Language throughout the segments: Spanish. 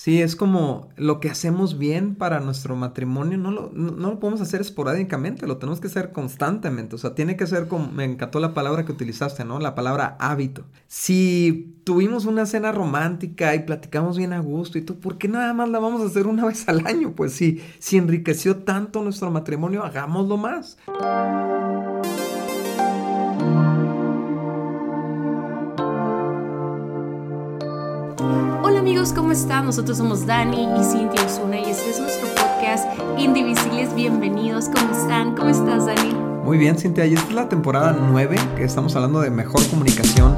Sí, es como lo que hacemos bien para nuestro matrimonio, no lo, no, lo, podemos hacer esporádicamente, lo tenemos que hacer constantemente. O sea, tiene que ser como, me encantó la palabra que utilizaste, ¿no? La palabra hábito. Si tuvimos una cena romántica y platicamos bien a gusto y tú, ¿por qué nada más la vamos a hacer una vez al año? Pues sí, si enriqueció tanto nuestro matrimonio, hagámoslo más. Amigos, ¿cómo están? Nosotros somos Dani y Cintia Osuna y este es nuestro podcast Indivisibles. Bienvenidos, ¿cómo están? ¿Cómo estás, Dani? Muy bien, Cintia. Y esta es la temporada 9 que estamos hablando de mejor comunicación.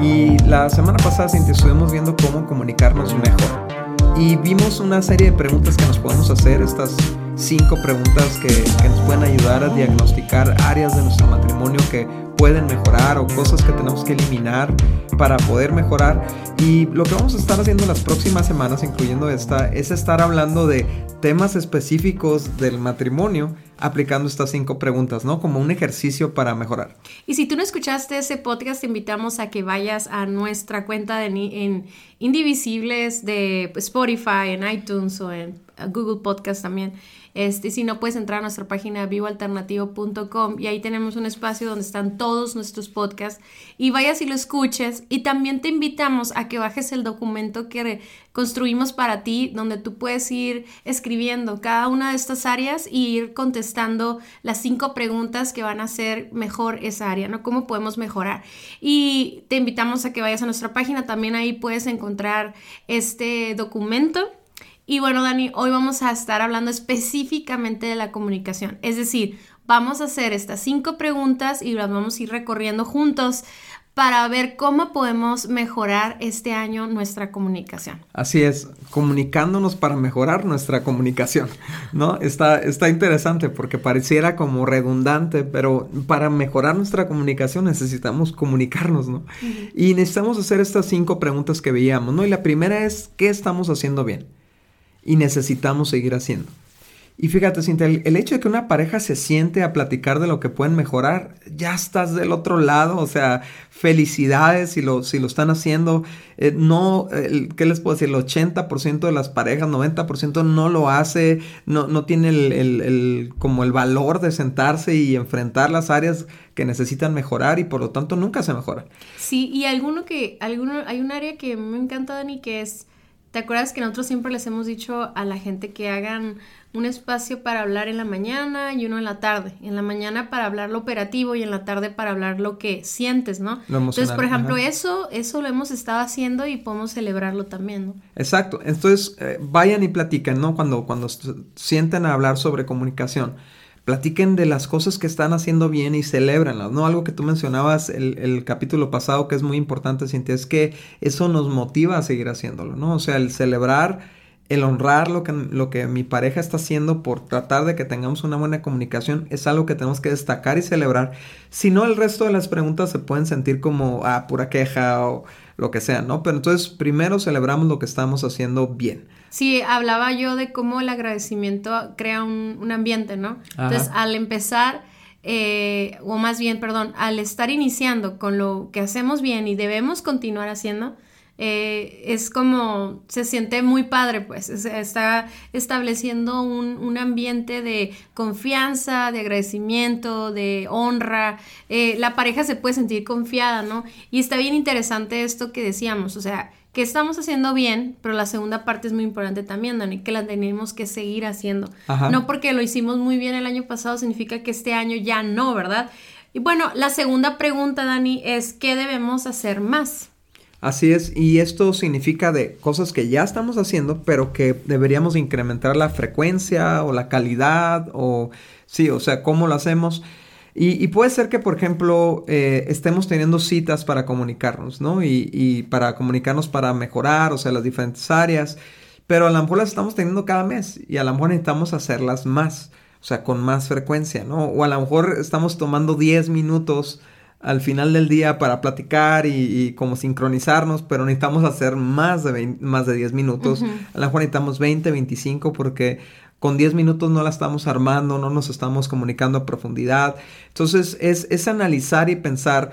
Y la semana pasada, Cintia, estuvimos viendo cómo comunicarnos mejor. Y vimos una serie de preguntas que nos podemos hacer, estas cinco preguntas que, que nos pueden ayudar a diagnosticar áreas de nuestro matrimonio que pueden mejorar o cosas que tenemos que eliminar para poder mejorar. Y lo que vamos a estar haciendo las próximas semanas, incluyendo esta, es estar hablando de temas específicos del matrimonio aplicando estas cinco preguntas, ¿no? Como un ejercicio para mejorar. Y si tú no escuchaste ese podcast, te invitamos a que vayas a nuestra cuenta de, en Indivisibles de Spotify, en iTunes o en Google Podcast también. Este, si no, puedes entrar a nuestra página vivoalternativo.com y ahí tenemos un espacio donde están todos nuestros podcasts y vayas y lo escuches. Y también te invitamos a que bajes el documento que construimos para ti, donde tú puedes ir escribiendo cada una de estas áreas y ir contestando las cinco preguntas que van a hacer mejor esa área, ¿no? ¿Cómo podemos mejorar? Y te invitamos a que vayas a nuestra página, también ahí puedes encontrar este documento y bueno, Dani, hoy vamos a estar hablando específicamente de la comunicación. Es decir, vamos a hacer estas cinco preguntas y las vamos a ir recorriendo juntos para ver cómo podemos mejorar este año nuestra comunicación. Así es, comunicándonos para mejorar nuestra comunicación, ¿no? Está, está interesante porque pareciera como redundante, pero para mejorar nuestra comunicación necesitamos comunicarnos, ¿no? Y necesitamos hacer estas cinco preguntas que veíamos, ¿no? Y la primera es, ¿qué estamos haciendo bien? y necesitamos seguir haciendo. Y fíjate, Cintia, el, hecho de que una pareja se siente a platicar de lo que pueden mejorar, ya estás del otro lado, o sea, felicidades si lo, si lo están haciendo. Eh, no, ¿qué les puedo decir? El 80% de las parejas, 90% no lo hace, no, no tiene el, como el valor de sentarse y enfrentar las áreas que necesitan mejorar y por lo tanto nunca se mejora. Sí, y alguno que, alguno, hay un área que me encanta, Dani, que es ¿Te acuerdas que nosotros siempre les hemos dicho a la gente que hagan un espacio para hablar en la mañana y uno en la tarde? En la mañana para hablar lo operativo y en la tarde para hablar lo que sientes, ¿no? Entonces, por ejemplo, eso, eso lo hemos estado haciendo y podemos celebrarlo también, ¿no? Exacto. Entonces, eh, vayan y platiquen, ¿no? Cuando, cuando sienten a hablar sobre comunicación platiquen de las cosas que están haciendo bien y celébrenlas, ¿no? Algo que tú mencionabas el, el capítulo pasado que es muy importante, Cintia, es que eso nos motiva a seguir haciéndolo, ¿no? O sea, el celebrar, el honrar lo que, lo que mi pareja está haciendo por tratar de que tengamos una buena comunicación es algo que tenemos que destacar y celebrar. Si no, el resto de las preguntas se pueden sentir como, ah, pura queja o lo que sea, ¿no? Pero entonces primero celebramos lo que estamos haciendo bien. Sí, hablaba yo de cómo el agradecimiento crea un, ambiente, ¿no? Entonces, al empezar, eh, o más bien, perdón, al estar iniciando con lo que hacemos bien y debemos continuar haciendo, eh, es como se siente muy padre, pues está estableciendo un, un, ambiente de confianza, de agradecimiento, de honra. Eh, la pareja se puede sentir confiada, ¿no? Y está bien interesante esto que decíamos, o sea, que estamos haciendo bien, pero la segunda parte es muy importante también, Dani, que la tenemos que seguir haciendo. No porque lo hicimos muy bien el año pasado significa que este año ya no, ¿verdad? Y bueno, la segunda pregunta, Dani, es ¿qué debemos hacer más? Así es, y esto significa de cosas que ya estamos haciendo, pero que deberíamos incrementar la frecuencia o la calidad o sí, o sea, cómo lo hacemos. Y, puede ser que, por ejemplo, eh, estemos teniendo citas para comunicarnos, ¿no? Y, para comunicarnos para mejorar, o sea, las diferentes áreas. Pero a lo mejor las estamos teniendo cada mes y a lo mejor necesitamos hacerlas más, o sea, con más frecuencia, ¿no? O a lo mejor estamos tomando 10 minutos al final del día para platicar y, como sincronizarnos, pero necesitamos hacer más de, más de 10 minutos. A lo mejor necesitamos 20, 25 porque con 10 minutos no la estamos armando, no nos estamos comunicando a profundidad. Entonces es, es analizar y pensar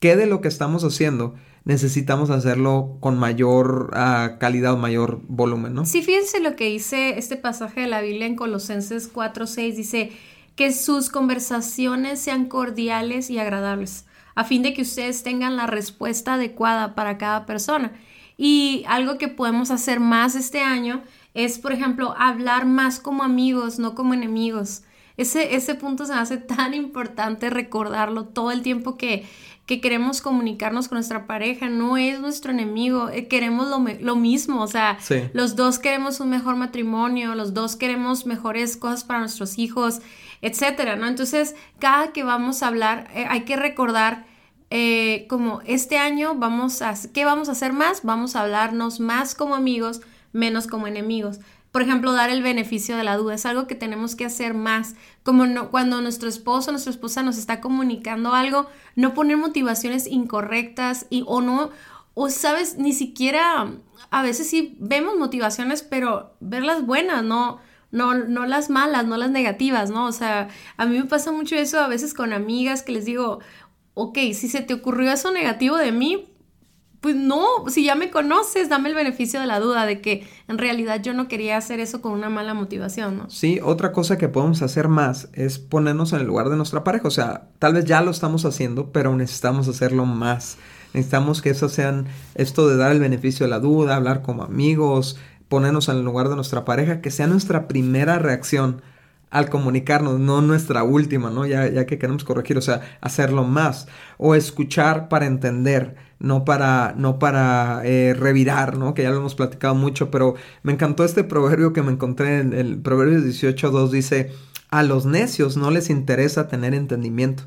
qué de lo que estamos haciendo necesitamos hacerlo con mayor ah, calidad o mayor volumen, ¿no? Sí, fíjense lo que dice este pasaje de la Biblia en Colosenses 4:6, dice que sus conversaciones sean cordiales y agradables, a fin de que ustedes tengan la respuesta adecuada para cada persona. Y algo que podemos hacer más este año es, por ejemplo, hablar más como amigos, no como enemigos. Ese, ese punto se me hace tan importante recordarlo todo el tiempo que, que queremos comunicarnos con nuestra pareja, no es nuestro enemigo, eh, queremos lo, lo, mismo, o sea, los dos queremos un mejor matrimonio, los dos queremos mejores cosas para nuestros hijos, etcétera, ¿no? Entonces, cada que vamos a hablar, eh, hay que recordar eh, como este año vamos a, ¿qué vamos a hacer más? Vamos a hablarnos más como amigos, menos como enemigos por ejemplo, dar el beneficio de la duda. Es algo que tenemos que hacer más. Como no, cuando nuestro esposo o nuestra esposa nos está comunicando algo, no poner motivaciones incorrectas y, o no, o sabes, ni siquiera, a veces sí vemos motivaciones, pero verlas buenas, no, no, no las malas, no las negativas, ¿no? O sea, a mí me pasa mucho eso a veces con amigas que les digo, ok, si se te ocurrió eso negativo de mí, pues no, si ya me conoces, dame el beneficio de la duda de que en realidad yo no quería hacer eso con una mala motivación, ¿no? Sí, otra cosa que podemos hacer más es ponernos en el lugar de nuestra pareja. O sea, tal vez ya lo estamos haciendo, pero necesitamos hacerlo más. Necesitamos que eso sean esto de dar el beneficio de la duda, hablar como amigos, ponernos en el lugar de nuestra pareja, que sea nuestra primera reacción al comunicarnos, no nuestra última, ¿no? Ya, ya que queremos corregir, o sea, hacerlo más. O escuchar para entender, no para, no para eh, revirar, ¿no? Que ya lo hemos platicado mucho, pero me encantó este proverbio que me encontré en el Proverbio 18.2, dice, a los necios no les interesa tener entendimiento.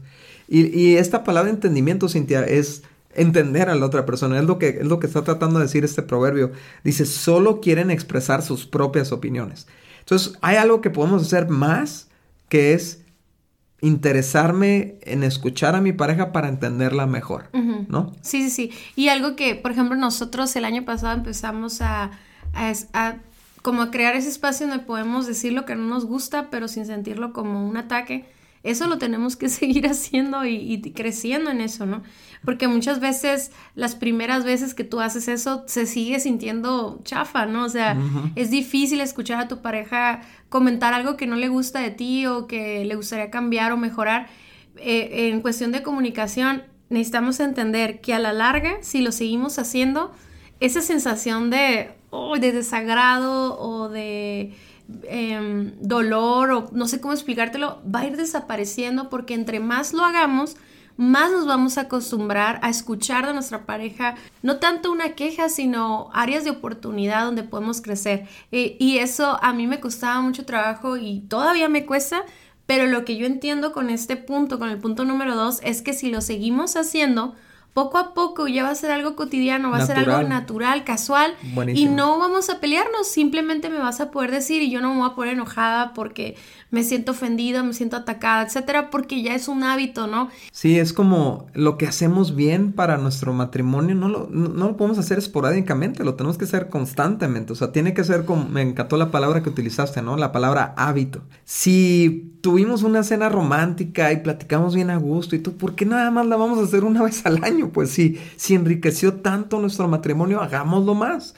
Y, y esta palabra entendimiento, Cintia, es entender a la otra persona. Es lo, que, es lo que está tratando de decir este proverbio. Dice, solo quieren expresar sus propias opiniones. Entonces, hay algo que podemos hacer más, que es interesarme en escuchar a mi pareja para entenderla mejor, ¿no? Sí, sí, sí. Y algo que, por ejemplo, nosotros el año pasado empezamos a, a, como a crear ese espacio donde podemos decir lo que no nos gusta, pero sin sentirlo como un ataque. Eso lo tenemos que seguir haciendo y, y creciendo en eso, ¿no? porque muchas veces las primeras veces que tú haces eso se sigue sintiendo chafa, ¿no? O sea, es difícil escuchar a tu pareja comentar algo que no le gusta de ti o que le gustaría cambiar o mejorar. Eh, en cuestión de comunicación, necesitamos entender que a la larga, si lo seguimos haciendo, esa sensación de, oh, de desagrado o de em, dolor o no sé cómo explicártelo, va a ir desapareciendo porque entre más lo hagamos, más nos vamos a acostumbrar a escuchar de nuestra pareja, no tanto una queja, sino áreas de oportunidad donde podemos crecer. Eh, y eso a mí me costaba mucho trabajo y todavía me cuesta, pero lo que yo entiendo con este punto, con el punto número dos, es que si lo seguimos haciendo, poco a poco ya va a ser algo cotidiano, va a ser algo natural, casual y no vamos a pelearnos, simplemente me vas a poder decir y yo no me voy a poner enojada porque me siento ofendida, me siento atacada, etcétera, porque ya es un hábito, ¿no? Sí, es como lo que hacemos bien para nuestro matrimonio, no lo, no, lo podemos hacer esporádicamente, lo tenemos que hacer constantemente, o sea, tiene que ser como, me encantó la palabra que utilizaste, ¿no? La palabra hábito. Si tuvimos una cena romántica y platicamos bien a gusto y tú, ¿por qué nada más la vamos a hacer una vez al año? Pues si, si enriqueció tanto nuestro matrimonio, hagámoslo más.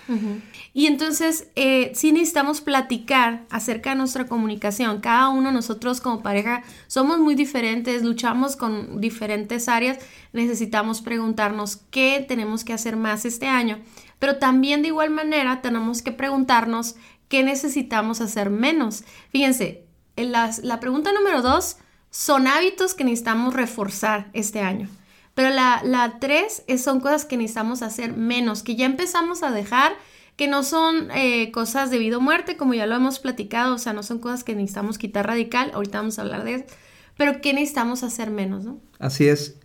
Y entonces, eh, sí necesitamos platicar acerca de nuestra comunicación. Cada uno nosotros como pareja somos muy diferentes, luchamos con diferentes áreas. Necesitamos preguntarnos qué tenemos que hacer más este año. Pero también de igual manera tenemos que preguntarnos qué necesitamos hacer menos. Fíjense, la, la pregunta número dos son hábitos que necesitamos reforzar este año. Pero la, la tres son cosas que necesitamos hacer menos, que ya empezamos a dejar que no son eh, cosas de vida o muerte, como ya lo hemos platicado, o sea, no son cosas que necesitamos quitar radical, ahorita vamos a hablar de eso, pero que necesitamos hacer menos, ¿no? Así es.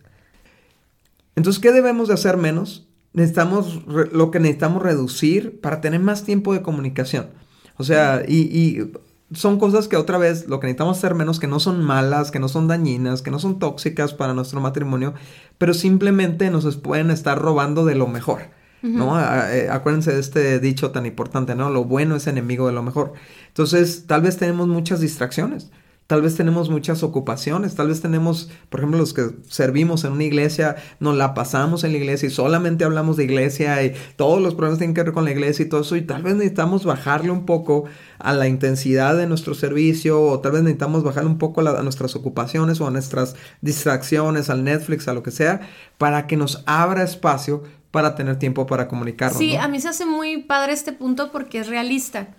Entonces, ¿qué debemos de hacer menos? Necesitamos lo que necesitamos reducir para tener más tiempo de comunicación. O sea, y, y son cosas que otra vez lo que necesitamos hacer menos, que no son malas, que no son dañinas, que no son tóxicas para nuestro matrimonio, pero simplemente nos pueden estar robando de lo mejor. ¿no? Eh, acuérdense de este dicho tan importante, ¿no? Lo bueno es enemigo de lo mejor. Entonces, tal vez tenemos muchas distracciones. Tal vez tenemos muchas ocupaciones, tal vez tenemos, por ejemplo, los que servimos en una iglesia, nos la pasamos en la iglesia y solamente hablamos de iglesia y todos los problemas tienen que ver con la iglesia y todo eso y tal vez necesitamos bajarle un poco a la intensidad de nuestro servicio o tal vez necesitamos bajarle un poco a, nuestras ocupaciones o a nuestras distracciones, al Netflix, a lo que sea, para que nos abra espacio para tener tiempo para comunicarnos. Sí, a mí se hace muy padre este punto porque es realista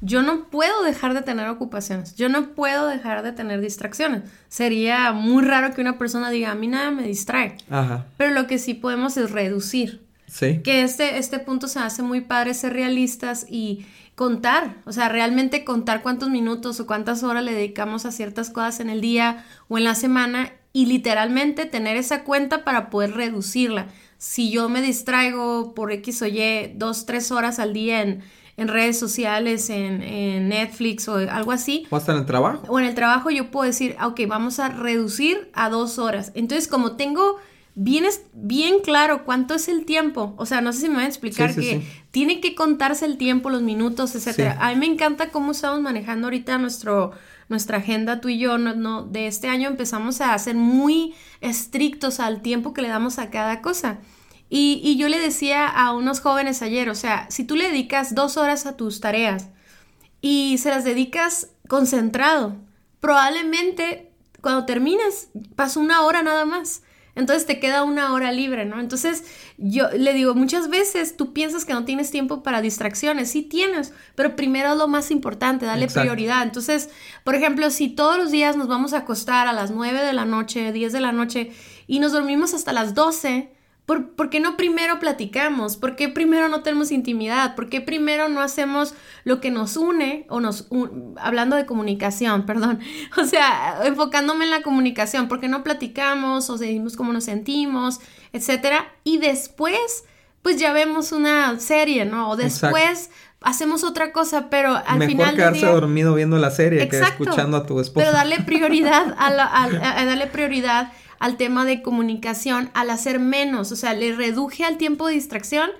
yo no puedo dejar de tener ocupaciones, yo no puedo dejar de tener distracciones. Sería muy raro que una persona diga, a mí nada me distrae. Ajá. Pero lo que sí podemos es reducir. Sí. Que este, este punto se hace muy padre ser realistas y contar, o sea, realmente contar cuántos minutos o cuántas horas le dedicamos a ciertas cosas en el día o en la semana y literalmente tener esa cuenta para poder reducirla. Si yo me distraigo por X o Y dos, tres horas al día en en redes sociales, en, Netflix o algo así. O hasta en el trabajo. O en el trabajo yo puedo decir, ok, vamos a reducir a dos horas. Entonces, como tengo bien, bien claro cuánto es el tiempo, o sea, no sé si me van a explicar que tiene que contarse el tiempo, los minutos, etcétera. A mí me encanta cómo estamos manejando ahorita nuestro nuestra agenda, tú y yo, no, no, de este año empezamos a ser muy estrictos al tiempo que le damos a cada cosa. Y, yo le decía a unos jóvenes ayer, o sea, si tú le dedicas dos horas a tus tareas y se las dedicas concentrado, probablemente cuando termines pasa una hora nada más. Entonces te queda una hora libre, ¿no? Entonces yo le digo, muchas veces tú piensas que no tienes tiempo para distracciones, sí tienes, pero primero lo más importante, dale prioridad. Entonces, por ejemplo, si todos los días nos vamos a acostar a las 9 de la noche, 10 de la noche y nos dormimos hasta las 12, ¿Por, qué no primero platicamos? ¿Por qué primero no tenemos intimidad? ¿Por qué primero no hacemos lo que nos une o nos... hablando de comunicación, perdón. O sea, enfocándome en la comunicación. ¿Por qué no platicamos o decimos cómo nos sentimos, etcétera? Y después, pues ya vemos una serie, ¿no? O después... hacemos otra cosa, pero al Mejor final. quedarse dormido viendo la serie que escuchando a tu esposa. Pero darle prioridad a, a darle prioridad al tema de comunicación al hacer menos, o sea, le reduje al tiempo de distracción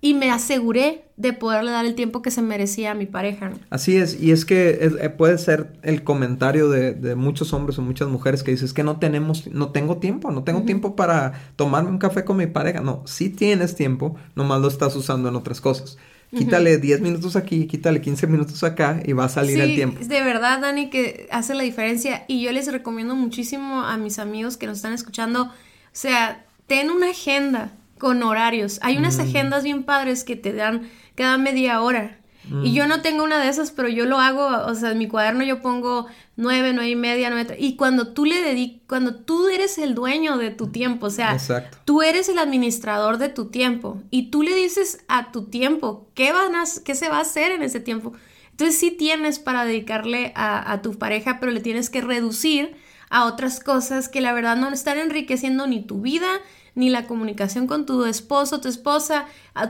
y me aseguré de poderle dar el tiempo que se merecía a mi pareja. Así es, y es que eh, puede ser el comentario de, muchos hombres o muchas mujeres que dices que no tenemos, no tengo tiempo, no tengo tiempo para tomarme un café con mi pareja. No, sí tienes tiempo, nomás lo estás usando en otras cosas. Quítale 10 minutos aquí, quítale 15 minutos acá y va a salir el tiempo. De verdad, Dani, que hace la diferencia. Y yo les recomiendo muchísimo a mis amigos que nos están escuchando. O sea, ten una agenda con horarios. Hay unas mm. agendas bien padres que te dan cada media hora. Y yo mm. no tengo una de esas, pero yo lo hago, o sea, en mi cuaderno yo pongo nueve, nueve y media, nueve. Y cuando tú le dedicas, cuando tú eres el dueño de tu tiempo, o sea, tú eres el administrador de tu tiempo y tú le dices a tu tiempo qué, van a, qué se va a hacer en ese tiempo. Entonces sí tienes para dedicarle a, a tu pareja, pero le tienes que reducir a otras cosas que la verdad no están enriqueciendo ni tu vida, ni la comunicación con tu esposo, tu esposa,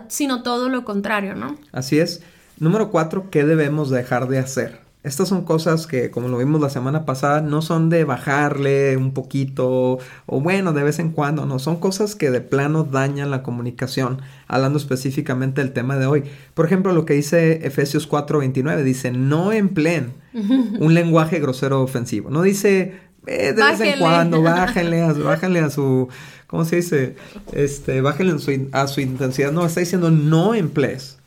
sino todo lo contrario, ¿no? Así es. Número cuatro, ¿qué debemos dejar de hacer? Estas son cosas que, como lo vimos la semana pasada, no son de bajarle un poquito o bueno, de vez en cuando, no, son cosas que de plano dañan la comunicación, hablando específicamente del tema de hoy. Por ejemplo, lo que dice Efesios 4:29, dice, no empleen un lenguaje grosero ofensivo, no dice eh, de vez en cuando, bájenle a, bájenle a su, ¿cómo se dice? Este, bájenle a su, a su intensidad, no, está diciendo no emplees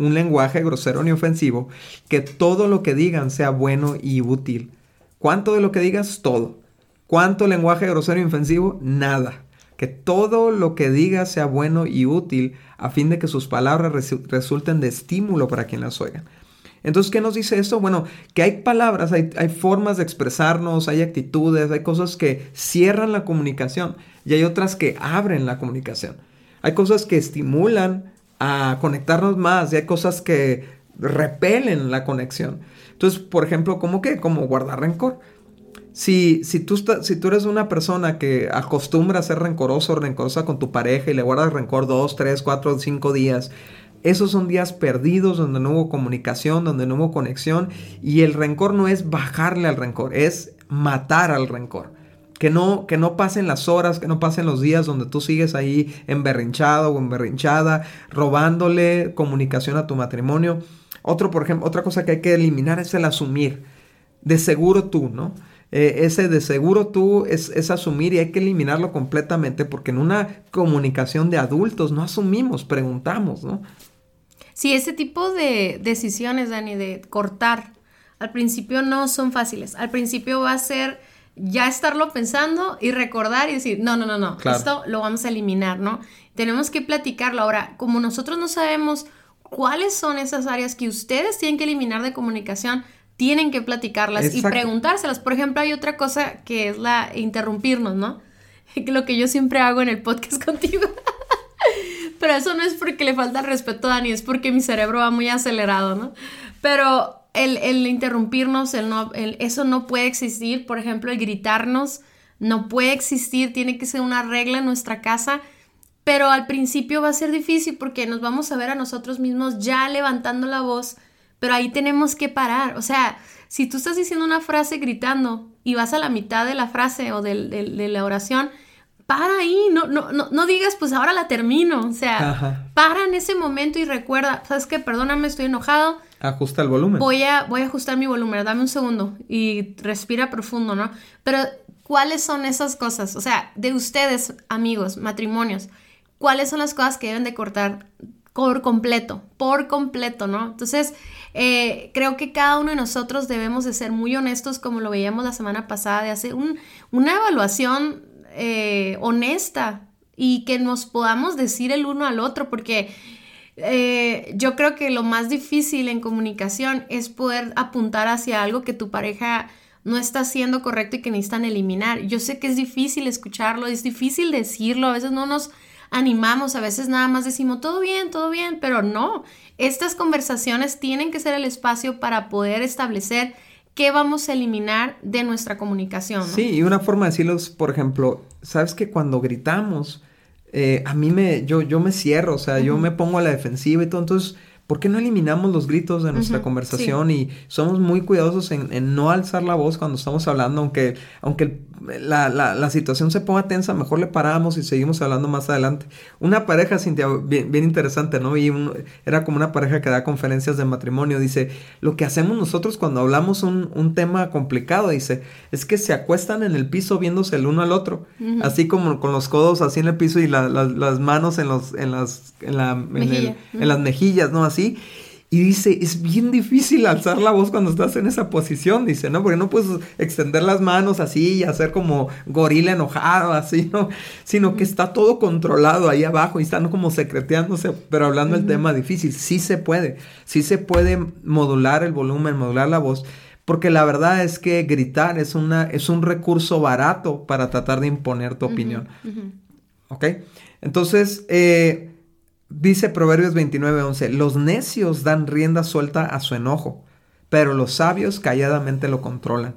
un lenguaje grosero ni ofensivo, que todo lo que digan sea bueno y útil. ¿Cuánto de lo que digas? Todo. ¿Cuánto lenguaje grosero y ofensivo? Nada. Que todo lo que digas sea bueno y útil a fin de que sus palabras resulten de estímulo para quien las oiga. Entonces, ¿qué nos dice esto? Bueno, que hay palabras, hay, hay, formas de expresarnos, hay actitudes, hay cosas que cierran la comunicación y hay otras que abren la comunicación. Hay cosas que estimulan a conectarnos más y hay cosas que repelen la conexión. Entonces, por ejemplo, ¿cómo qué? Como guardar rencor. Si, si, tú, si tú eres una persona que acostumbra a ser rencoroso o rencorosa con tu pareja y le guardas rencor dos, tres, cuatro, cinco días, esos son días perdidos donde no hubo comunicación, donde no hubo conexión y el rencor no es bajarle al rencor, es matar al rencor. Que no, que no pasen las horas, que no pasen los días donde tú sigues ahí emberrinchado o emberrinchada, robándole comunicación a tu matrimonio. Otro, por ejemplo, otra cosa que hay que eliminar es el asumir. de seguro tú, ¿no? Eh, ese de seguro tú es, es, asumir y hay que eliminarlo completamente porque en una comunicación de adultos no asumimos, preguntamos, ¿no? Sí, ese tipo de decisiones, Dani, de cortar, al principio no son fáciles. Al principio va a ser ya estarlo pensando y recordar y decir, no, no, no, no, esto lo vamos a eliminar, ¿no? Tenemos que platicarlo. Ahora, como nosotros no sabemos cuáles son esas áreas que ustedes tienen que eliminar de comunicación, tienen que platicarlas y preguntárselas. Por ejemplo, hay otra cosa que es la interrumpirnos, ¿no? Lo que yo siempre hago en el podcast contigo. Pero eso no es porque le falta el respeto a Dani, es porque mi cerebro va muy acelerado, ¿no? Pero el, interrumpirnos, el no, eso no puede existir. Por ejemplo, el gritarnos no puede existir, tiene que ser una regla en nuestra casa. Pero al principio va a ser difícil porque nos vamos a ver a nosotros mismos ya levantando la voz, pero ahí tenemos que parar. O sea, si tú estás diciendo una frase gritando y vas a la mitad de la frase o de, la oración, para ahí, no, no, no, no, digas, pues ahora la termino. O sea, para en ese momento y recuerda, ¿sabes qué? Perdóname, estoy enojado Ajusta el volumen. Voy a, voy a ajustar mi volumen, dame un segundo y respira profundo, ¿no? Pero, ¿cuáles son esas cosas? O sea, de ustedes, amigos, matrimonios, ¿cuáles son las cosas que deben de cortar por completo? Por completo, ¿no? Entonces, eh, creo que cada uno de nosotros debemos de ser muy honestos, como lo veíamos la semana pasada, de hacer una evaluación eh, honesta y que nos podamos decir el uno al otro, porque eh, yo creo que lo más difícil en comunicación es poder apuntar hacia algo que tu pareja no está haciendo correcto y que necesitan eliminar. Yo sé que es difícil escucharlo, es difícil decirlo, a veces no nos animamos, a veces nada más decimos todo bien, todo bien, pero no. Estas conversaciones tienen que ser el espacio para poder establecer qué vamos a eliminar de nuestra comunicación. Sí, y una forma de decirlo es, por ejemplo, sabes que cuando gritamos, eh, a mí me, yo, yo me cierro, o sea, yo me pongo a la defensiva y todo, entonces ¿Por qué no eliminamos los gritos de nuestra conversación y somos muy cuidadosos en, no alzar la voz cuando estamos hablando, aunque, aunque la, situación se ponga tensa, mejor le paramos y seguimos hablando más adelante. Una pareja, Cintia, bien, interesante, ¿no? Y era como una pareja que da conferencias de matrimonio, dice, lo que hacemos nosotros cuando hablamos un, un tema complicado, dice, es que se acuestan en el piso viéndose el uno al otro, así como con los codos así en el piso y las manos en, los, en, las, en, la, en las mejillas, ¿no? Así y dice, es bien difícil alzar la voz cuando estás en esa posición, dice, ¿no? Porque no puedes extender las manos así y hacer como gorila enojado, así, ¿no? Sino que está todo controlado ahí abajo y están como secreteándose, pero hablando del tema difícil. Sí se puede, sí se puede modular el volumen, modular la voz. Porque la verdad es que gritar es, una, es un recurso barato para tratar de imponer tu opinión. ¿Ok? Entonces, eh, Dice Proverbios 29:11, los necios dan rienda suelta a su enojo, pero los sabios calladamente lo controlan.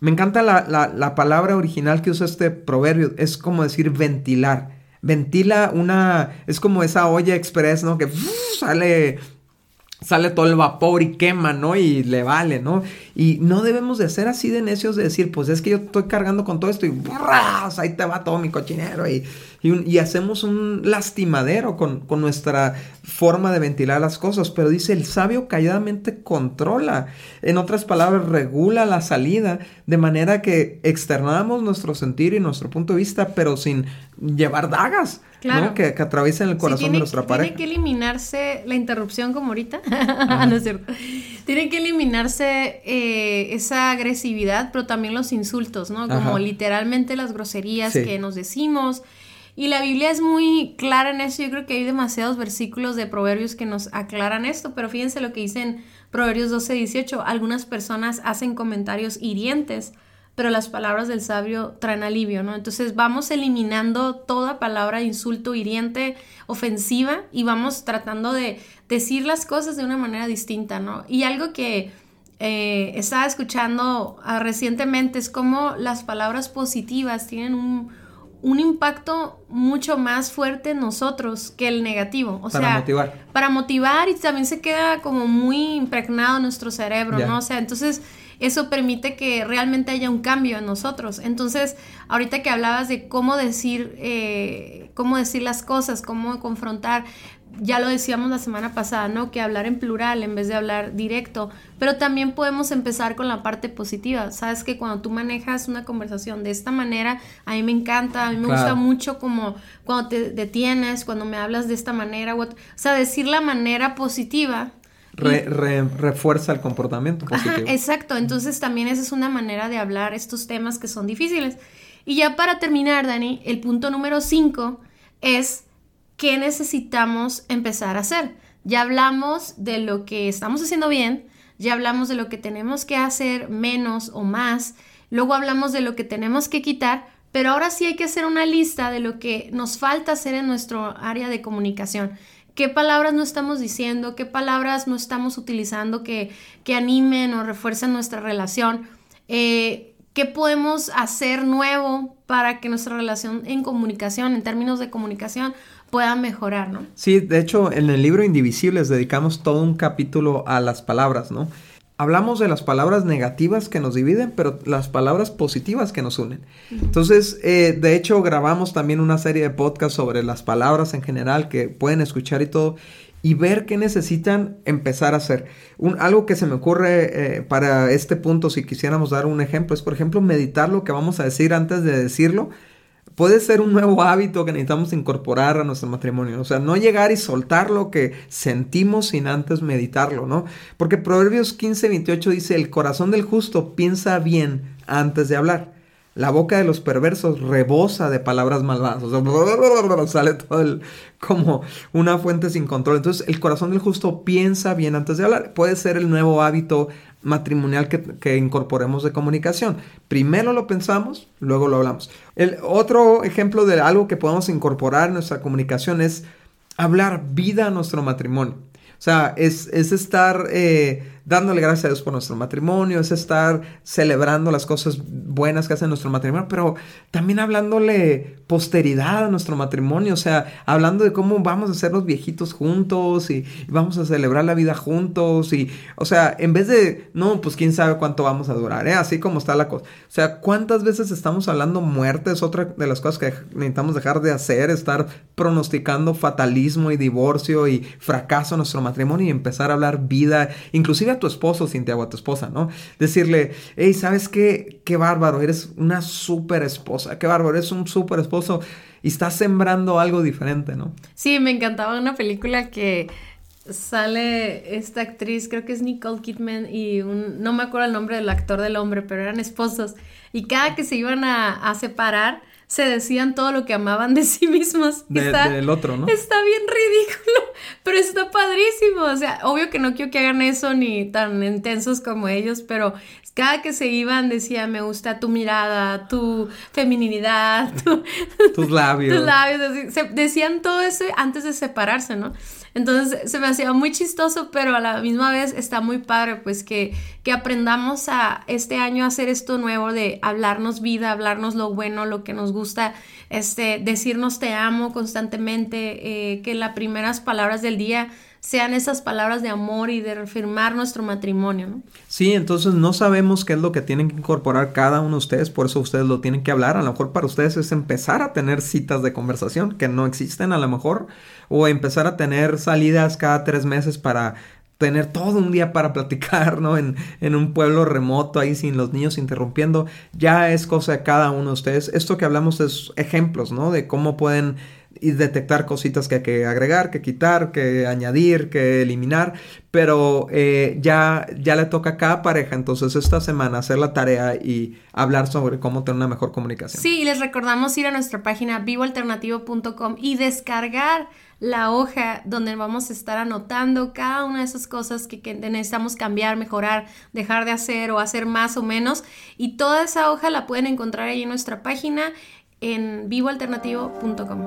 Me encanta la, palabra original que usa este proverbio, es como decir ventilar. Ventila una, es como esa olla express, ¿no? Que sale sale todo el vapor y quema, ¿no? Y le vale, ¿no? Y no debemos de ser así de necios de decir, pues es que yo estoy cargando con todo esto y ahí te va todo mi cochinero y, y, hacemos un lastimadero con, con, nuestra forma de ventilar las cosas. Pero dice, el sabio calladamente controla, en otras palabras, regula la salida de manera que externamos nuestro sentir y nuestro punto de vista, pero sin llevar dagas. Claro. Que, que, atraviesen el corazón de nuestra pareja. Tiene que eliminarse la interrupción como ahorita. no es cierto. Tiene que eliminarse eh, esa agresividad, pero también los insultos, ¿no? Como literalmente las groserías que nos decimos. Y la Biblia es muy clara en eso. Yo creo que hay demasiados versículos de Proverbios que nos aclaran esto, pero fíjense lo que dicen Proverbios 12, 18. Algunas personas hacen comentarios hirientes pero las palabras del sabio traen alivio, ¿no? Entonces vamos eliminando toda palabra de insulto hiriente, ofensiva, y vamos tratando de decir las cosas de una manera distinta, ¿no? Y algo que eh, estaba escuchando ah, recientemente es como las palabras positivas tienen un, impacto mucho más fuerte en nosotros que el negativo. O para motivar. Para motivar y también se queda como muy impregnado en nuestro cerebro, ¿no? O sea, entonces eso permite que realmente haya un cambio en nosotros. Entonces, ahorita que hablabas de cómo decir, eh, cómo decir las cosas, cómo confrontar, ya lo decíamos la semana pasada, ¿no? Que hablar en plural en vez de hablar directo, pero también podemos empezar con la parte positiva. Sabes que cuando tú manejas una conversación de esta manera, a mí me encanta, a mí me gusta mucho como cuando te detienes, cuando me hablas de esta manera, o sea, decir la manera positiva. refuerza el comportamiento positivo. exacto, entonces también esa es una manera de hablar estos temas que son difíciles. Y ya para terminar, Dani, el punto número 5 es qué necesitamos empezar a hacer. Ya hablamos de lo que estamos haciendo bien, ya hablamos de lo que tenemos que hacer menos o más, luego hablamos de lo que tenemos que quitar, pero ahora sí hay que hacer una lista de lo que nos falta hacer en nuestro área de comunicación. ¿Qué palabras no estamos diciendo? ¿Qué palabras no estamos utilizando que, que animen o refuercen nuestra relación? Eh, ¿Qué podemos hacer nuevo para que nuestra relación en comunicación, en términos de comunicación, pueda mejorar, ¿no? Sí, de hecho, en el libro Indivisibles dedicamos todo un capítulo a las palabras, ¿no? Hablamos de las palabras negativas que nos dividen, pero las palabras positivas que nos unen. Entonces, eh, de hecho, grabamos también una serie de podcasts sobre las palabras en general que pueden escuchar y todo, y ver qué necesitan empezar a hacer. Un, algo que se me ocurre eh, para este punto, si quisiéramos dar un ejemplo, es, por ejemplo, meditar lo que vamos a decir antes de decirlo puede ser un nuevo hábito que necesitamos incorporar a nuestro matrimonio. O sea, no llegar y soltar lo que sentimos sin antes meditarlo, ¿no? Porque Proverbios 15, 28 dice, el corazón del justo piensa bien antes de hablar. La boca de los perversos rebosa de palabras malvadas. O sea, sale todo el, como una fuente sin control. Entonces, el corazón del justo piensa bien antes de hablar. Puede ser el nuevo hábito matrimonial que, incorporemos de comunicación. Primero lo pensamos, luego lo hablamos. El otro ejemplo de algo que podemos incorporar en nuestra comunicación es hablar vida a nuestro matrimonio. O sea, es, estar eh, dándole gracias a Dios por nuestro matrimonio, es estar celebrando las cosas buenas que hace nuestro matrimonio, pero también hablándole posteridad a nuestro matrimonio, o sea, hablando de cómo vamos a ser los viejitos juntos y, vamos a celebrar la vida juntos y, o sea, en vez de, no, pues quién sabe cuánto vamos a durar, ¿eh? así como está la cosa. O sea, ¿cuántas veces estamos hablando muerte? Es otra de las cosas que necesitamos dejar de hacer, estar pronosticando fatalismo y divorcio y fracaso en nuestro matrimonio y empezar a hablar vida, inclusive tu esposo, Cintia, o a tu esposa, ¿no? Decirle, hey, ¿sabes qué? Qué bárbaro, eres una súper esposa, qué bárbaro, eres un súper esposo y estás sembrando algo diferente, ¿no? Sí, me encantaba una película que sale esta actriz, creo que es Nicole Kidman y un, no me acuerdo el nombre del actor del hombre, pero eran esposos y cada que se iban a, a separar, se decían todo lo que amaban de sí mismos. del otro, ¿no? Está bien ridículo, pero está padrísimo. O sea, obvio que no quiero que hagan eso ni tan intensos como ellos, pero cada que se iban decía, me gusta tu mirada, tu feminidad, tus labios. Tus labios. decían todo eso antes de separarse, ¿no? Entonces se me hacía muy chistoso, pero a la misma vez está muy padre, pues que, que aprendamos a este año a hacer esto nuevo de hablarnos vida, hablarnos lo bueno, lo que nos gusta, este, decirnos te amo constantemente, eh, que las primeras palabras del día sean esas palabras de amor y de reafirmar nuestro matrimonio, ¿no? Sí, entonces no sabemos qué es lo que tienen que incorporar cada uno de ustedes, por eso ustedes lo tienen que hablar. A lo mejor para ustedes es empezar a tener citas de conversación que no existen a lo mejor, o empezar a tener salidas cada tres meses para tener todo un día para platicar, ¿no? En, en, un pueblo remoto ahí sin los niños interrumpiendo, ya es cosa de cada uno de ustedes. Esto que hablamos es ejemplos, ¿no? De cómo pueden y detectar cositas que hay que agregar, que quitar, que añadir, que eliminar, pero eh, ya, ya le toca a cada pareja entonces esta semana hacer la tarea y hablar sobre cómo tener una mejor comunicación. Sí, y les recordamos ir a nuestra página vivoalternativo.com y descargar la hoja donde vamos a estar anotando cada una de esas cosas que, que, necesitamos cambiar, mejorar, dejar de hacer o hacer más o menos. Y toda esa hoja la pueden encontrar ahí en nuestra página en vivoalternativo.com.